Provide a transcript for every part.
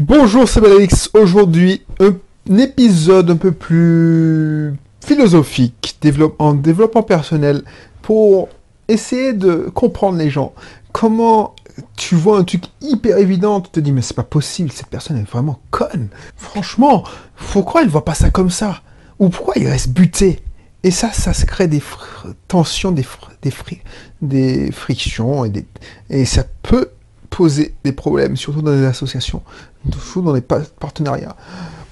Bonjour, c'est Balix. Aujourd'hui, un, épisode un peu plus philosophique en développement personnel pour essayer de comprendre les gens. Comment tu vois un truc hyper évident, tu te dis mais c'est pas possible, cette personne est vraiment conne. Franchement, pourquoi elle voit pas ça comme ça? Ou pourquoi il reste buté? Et ça, ça se crée des tensions, des, frictions et, et ça peut poser des problèmes, surtout dans les associations, surtout dans les partenariats.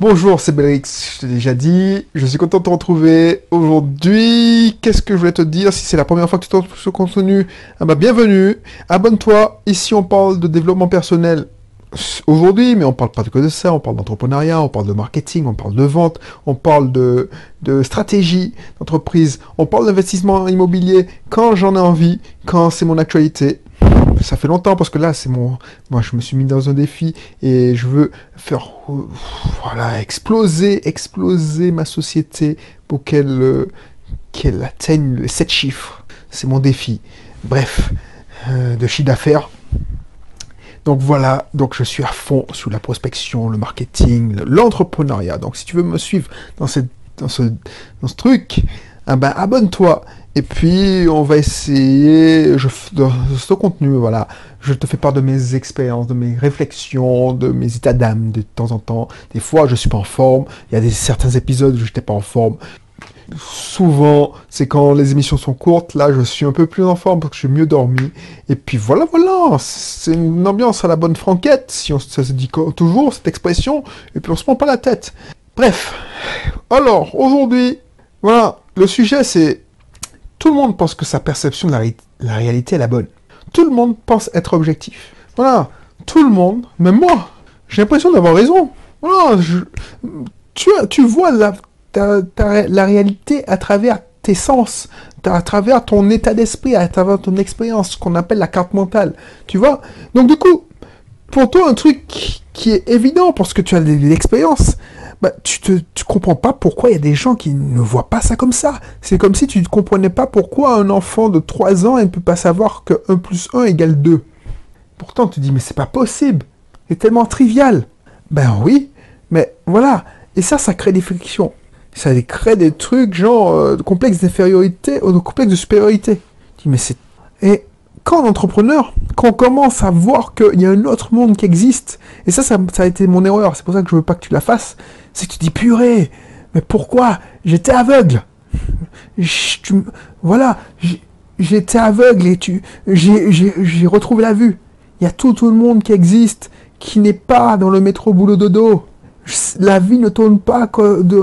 Bonjour, c'est Belrix, je t'ai déjà dit, je suis content de te retrouver aujourd'hui. Qu'est-ce que je voulais te dire Si c'est la première fois que tu trouves ce contenu, ah bah bienvenue, abonne-toi. Ici, on parle de développement personnel aujourd'hui, mais on parle pas que de ça, on parle d'entrepreneuriat, on parle de marketing, on parle de vente, on parle de, de stratégie d'entreprise, on parle d'investissement immobilier quand j'en ai envie, quand c'est mon actualité ça fait longtemps parce que là, c'est mon, moi, je me suis mis dans un défi et je veux faire, voilà, exploser, exploser ma société pour qu'elle, qu'elle atteigne les 7 chiffres. C'est mon défi. Bref, euh, de chiffre d'affaires. Donc voilà, donc je suis à fond sur la prospection, le marketing, l'entrepreneuriat. Donc si tu veux me suivre dans, ce, dans ce truc, ah ben, abonne-toi. Et puis, on va essayer, je, de ce contenu, voilà, je te fais part de mes expériences, de mes réflexions, de mes états d'âme de temps en temps. Des fois, je suis pas en forme. Il y a des, certains épisodes où je n'étais pas en forme. Souvent, c'est quand les émissions sont courtes. Là, je suis un peu plus en forme parce que je suis mieux dormi. Et puis voilà, voilà, c'est une ambiance à la bonne franquette, si on, ça se dit toujours, cette expression. Et puis on se prend pas la tête. Bref. Alors, aujourd'hui, voilà, le sujet c'est tout le monde pense que sa perception de la, réalité est la bonne. Tout le monde pense être objectif. Voilà, tout le monde, même moi, j'ai l'impression d'avoir raison. Voilà, tu, tu vois la, la réalité à travers tes sens, à travers ton état d'esprit, à travers ton expérience, ce qu'on appelle la carte mentale. Tu vois? Donc du coup, pour toi, un truc qui est évident parce que tu as de l'expérience, bah, tu te tu comprends pas pourquoi il y a des gens qui ne voient pas ça comme ça. C'est comme si tu ne comprenais pas pourquoi un enfant de 3 ans ne peut pas savoir que 1 plus 1 égale 2. Pourtant, tu dis, mais c'est pas possible. C'est tellement trivial. Ben oui, mais voilà. Et ça, ça crée des frictions. Ça crée des trucs genre euh, complexe d'infériorité ou de complexe de supériorité. Tu dis, mais c'est... Et quand entrepreneur, quand on commence à voir qu'il y a un autre monde qui existe, et ça, ça, a été mon erreur, c'est pour ça que je veux pas que tu la fasses, c'est que tu dis purée, mais pourquoi? J'étais aveugle. voilà, j'étais aveugle et tu, j'ai retrouvé la vue. Il y a tout, le monde qui existe, qui n'est pas dans le métro boulot dodo. La vie ne tourne pas de,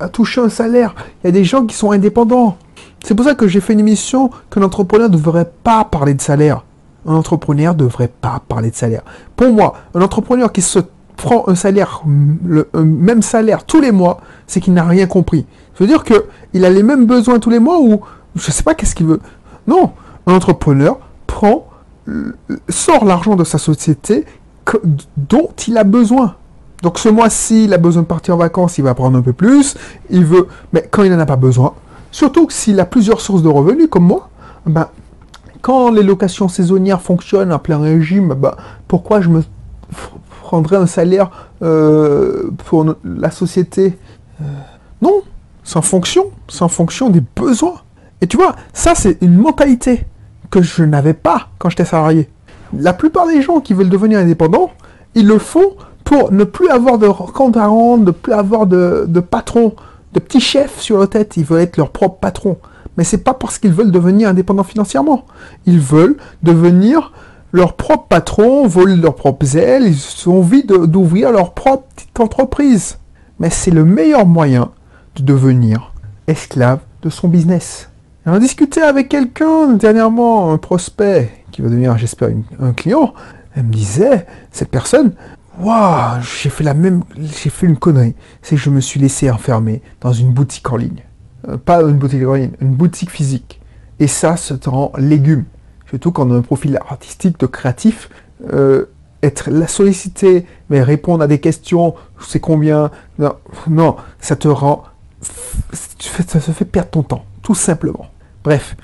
à toucher un salaire. Il y a des gens qui sont indépendants. C'est pour ça que j'ai fait une émission qu'un entrepreneur ne devrait pas parler de salaire. Un entrepreneur ne devrait pas parler de salaire. Pour moi, un entrepreneur qui se prend un salaire, le même salaire tous les mois, c'est qu'il n'a rien compris. Ça veut dire qu'il a les mêmes besoins tous les mois ou je ne sais pas qu'est-ce qu'il veut. Non, un entrepreneur prend, sort l'argent de sa société dont il a besoin. Donc ce mois-ci, il a besoin de partir en vacances, il va prendre un peu plus. Il veut, mais quand il n'en a pas besoin, surtout s'il a plusieurs sources de revenus comme moi, ben quand les locations saisonnières fonctionnent en plein régime, ben, pourquoi je me prendrais un salaire euh, pour la société euh, Non, en fonction, en fonction des besoins. Et tu vois, ça c'est une mentalité que je n'avais pas quand j'étais salarié. La plupart des gens qui veulent devenir indépendants, ils le font pour ne plus avoir de compte à rendre, ne plus avoir de, de patron, de petits chefs sur la tête. Ils veulent être leur propre patron. Mais c'est pas parce qu'ils veulent devenir indépendants financièrement. Ils veulent devenir leur propre patron, voler leurs propres ailes, ils ont envie d'ouvrir leur propre petite entreprise. Mais c'est le meilleur moyen de devenir esclave de son business. On a discuté avec quelqu'un dernièrement, un prospect, qui va devenir, j'espère, un client. Elle me disait, cette personne, waouh, j'ai fait la même, j'ai fait une connerie. C'est que je me suis laissé enfermer dans une boutique en ligne. Euh, pas une boutique en ligne, une boutique physique. Et ça, se rend légume. Surtout quand on a un profil artistique de créatif. Euh, être la sollicité, mais répondre à des questions, c'est combien? Non, non, ça te rend. Ça se fait perdre ton temps, tout simplement. Bref.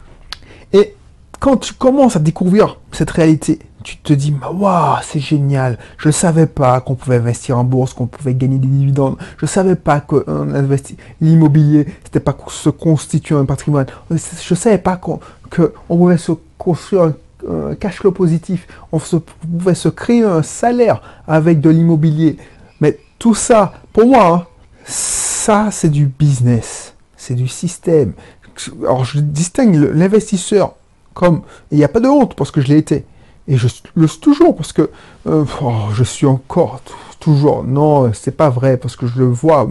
Et quand tu commences à découvrir cette réalité, tu te dis, waouh, c'est génial. Je ne savais pas qu'on pouvait investir en bourse, qu'on pouvait gagner des dividendes. Je ne savais pas que l'immobilier, c'était pas se constituer un patrimoine. Je ne savais pas qu'on pouvait se construire un, cash flow positif. On pouvait se créer un salaire avec de l'immobilier. Mais tout ça, pour moi, hein, ça, c'est du business. C'est du système. Alors, je distingue l'investisseur comme, il n'y a pas de honte parce que je l'ai été. Et je le suis toujours parce que euh, oh, je suis encore toujours. Non, c'est pas vrai parce que je le vois.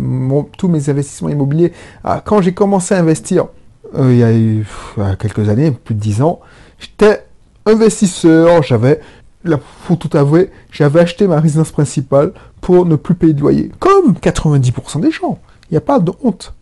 tous mes investissements immobiliers. Ah, quand j'ai commencé à investir, euh, il y a eu quelques années, plus de 10 ans, j'étais investisseur. J'avais, faut tout avouer, j'avais acheté ma résidence principale pour ne plus payer de loyer. Comme 90% des gens. Il n'y a pas de honte.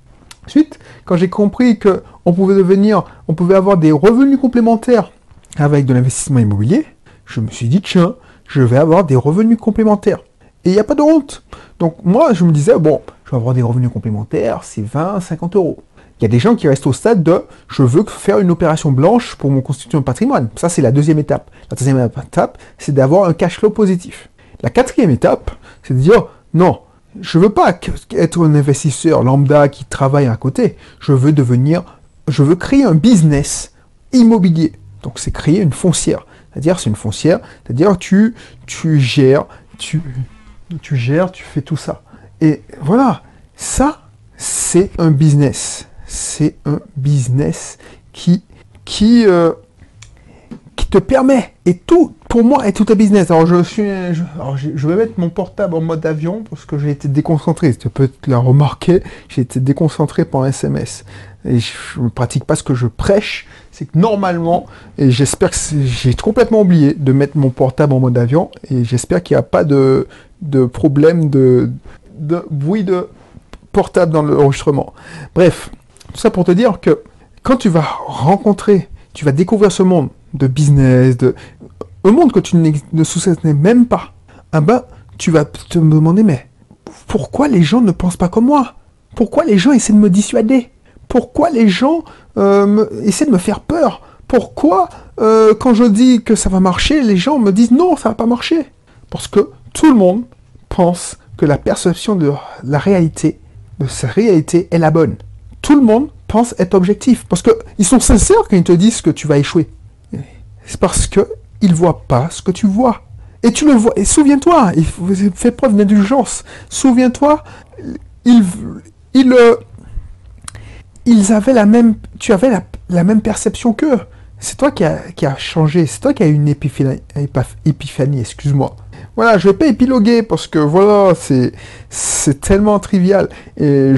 Ensuite, quand j'ai compris que on pouvait devenir, on pouvait avoir des revenus complémentaires avec de l'investissement immobilier, je me suis dit, tiens, je vais avoir des revenus complémentaires. Et il n'y a pas de honte. Donc moi, je me disais, bon, je vais avoir des revenus complémentaires, c'est 20, 50 euros. Il y a des gens qui restent au stade de, je veux faire une opération blanche pour mon constituer un patrimoine. Ça, c'est la deuxième étape. La deuxième étape, c'est d'avoir un cash flow positif. La quatrième étape, c'est de dire, non, je veux pas être un investisseur lambda qui travaille à côté. Je veux devenir, je veux créer un business immobilier. Donc c'est créer une foncière. C'est-à-dire, c'est une foncière, c'est-à-dire tu, tu gères, tu, tu gères, tu fais tout ça. Et voilà, ça, c'est un business. C'est un business qui, qui, euh, qui te permet, et tout, pour moi, est tout un business. Alors, je suis, je, vais mettre mon portable en mode avion parce que j'ai été déconcentré. Tu peux la remarquer, j'ai été déconcentré par SMS. Et je ne pratique pas ce que je prêche, c'est que normalement, et j'espère que j'ai complètement oublié de mettre mon portable en mode avion, et j'espère qu'il n'y a pas de, de problème de, de bruit de portable dans l'enregistrement. Bref, tout ça pour te dire que quand tu vas rencontrer, tu vas découvrir ce monde de business, de un monde que tu ne soupçonnais même pas, ah ben, tu vas te demander, mais pourquoi les gens ne pensent pas comme moi? Pourquoi les gens essaient de me dissuader? Pourquoi les gens euh, essaie de me faire peur? Pourquoi, euh, quand je dis que ça va marcher, les gens me disent non, ça va pas marcher? Parce que tout le monde pense que la perception de la réalité, de sa réalité, est la bonne. Tout le monde pense être objectif. Parce qu'ils sont sincères quand ils te disent que tu vas échouer. C'est parce qu'ils ne voient pas ce que tu vois. Et tu le vois. Et souviens-toi, il fait preuve d'indulgence. Souviens-toi, il, il, euh, ils avaient la même, tu avais la, même perception qu'eux. C'est toi qui a, qui a changé, c'est toi qui as une épiphanie, épiphanie excuse-moi. Voilà, je vais pas épiloguer parce que voilà, c'est, tellement trivial. Et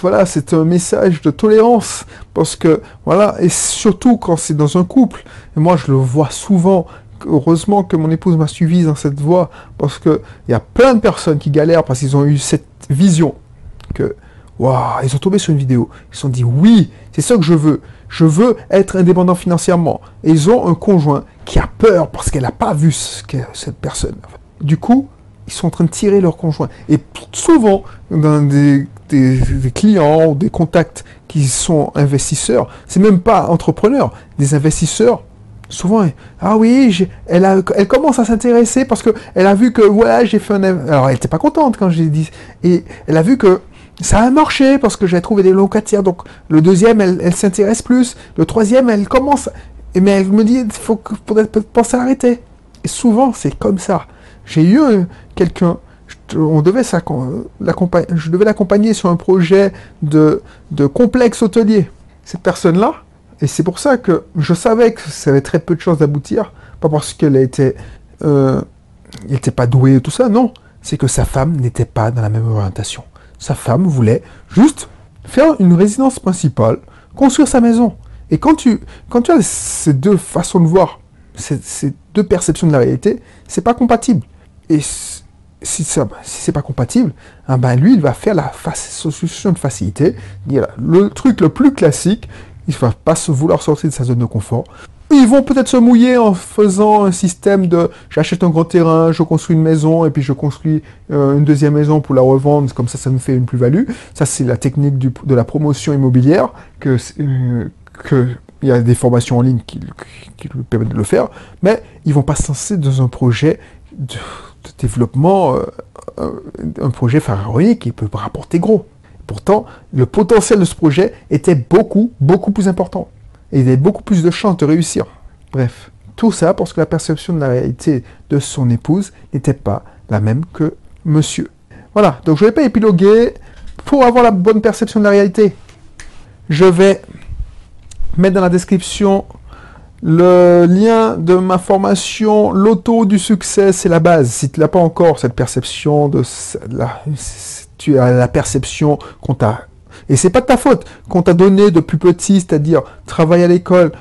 voilà, c'est un message de tolérance parce que voilà, et surtout quand c'est dans un couple. Moi, je le vois souvent. Heureusement que mon épouse m'a suivi dans cette voie parce que il y a plein de personnes qui galèrent parce qu'ils ont eu cette vision que Waouh, ils ont tombé sur une vidéo. Ils se sont dit oui, c'est ça que je veux. Je veux être indépendant financièrement. Et ils ont un conjoint qui a peur parce qu'elle n'a pas vu ce cette personne. Du coup, ils sont en train de tirer leur conjoint. Et souvent, dans des, clients ou des contacts qui sont investisseurs, c'est même pas entrepreneurs, des investisseurs. Souvent, ah oui, elle, a, elle commence à s'intéresser parce que elle a vu que voilà, j'ai fait un. Alors, elle n'était pas contente quand j'ai dit. Et elle a vu que ça a marché parce que j'ai trouvé des locataires. Donc le deuxième, elle, s'intéresse plus. Le troisième, elle commence. Mais elle me dit, faut peut-être penser à arrêter. Et souvent, c'est comme ça. J'ai eu quelqu'un, on devait je devais l'accompagner sur un projet de, complexe hôtelier. Cette personne-là, et c'est pour ça que je savais que ça avait très peu de chances d'aboutir, pas parce qu'elle était, euh, n'était pas douée et tout ça, non, c'est que sa femme n'était pas dans la même orientation sa femme voulait juste faire une résidence principale, construire sa maison. Et quand tu, quand tu as ces deux façons de voir, ces, deux perceptions de la réalité, c'est pas compatible. Si, ça, si c'est pas compatible, ah ben lui, il va faire la solution de facilité, le truc le plus classique, il va pas se vouloir sortir de sa zone de confort. Ils vont peut-être se mouiller en faisant un système de j'achète un gros terrain, je construis une maison et puis je construis euh, une deuxième maison pour la revendre, comme ça ça me fait une plus-value. Ça c'est la technique de la promotion immobilière que, euh, que Il y a des formations en ligne qui, qui, lui permettent de le faire, mais ils vont pas se lancer dans un projet de, développement, euh, un projet pharaonique qui peut rapporter gros. Pourtant, le potentiel de ce projet était beaucoup, beaucoup plus important. Et il avait beaucoup plus de chances de réussir. Bref, tout ça parce que la perception de la réalité de son épouse n'était pas la même que monsieur. Voilà, donc je ne vais pas épiloguer. Pour avoir la bonne perception de la réalité, je vais mettre dans la description le lien de ma formation L'auto du succès, c'est la base. Si tu n'as pas encore cette perception de la, tu as la perception qu'on t'a et c'est pas de ta faute qu'on t'a donné depuis petit, c'est-à-dire travaille à l'école,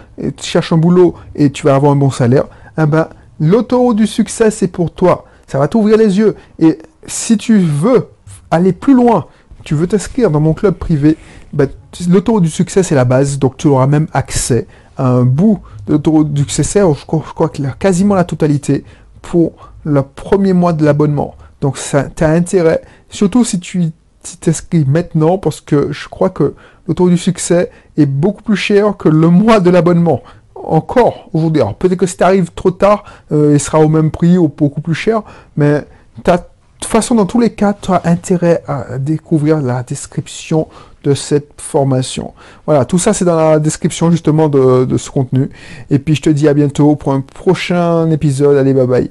cherche un boulot et tu vas avoir un bon salaire. Eh ben, l'autoroute du succès, c'est pour toi. Ça va t'ouvrir les yeux. Et si tu veux aller plus loin, tu veux t'inscrire dans mon club privé, ben, l'autoroute du succès, c'est la base. Donc tu auras même accès à un bout du succès, je crois, je crois que quasiment la totalité, pour le premier mois de l'abonnement. Donc ça, tu as intérêt, surtout si tu t'inscris maintenant, parce que je crois que le taux du succès est beaucoup plus cher que le mois de l'abonnement. Encore aujourd'hui. Alors peut-être que si tu trop tard, euh, il sera au même prix ou beaucoup plus cher, mais de toute façon, dans tous les cas, tu as intérêt à découvrir la description de cette formation. Voilà, tout ça c'est dans la description justement de, de ce contenu. Et puis je te dis à bientôt pour un prochain épisode. Allez, bye bye.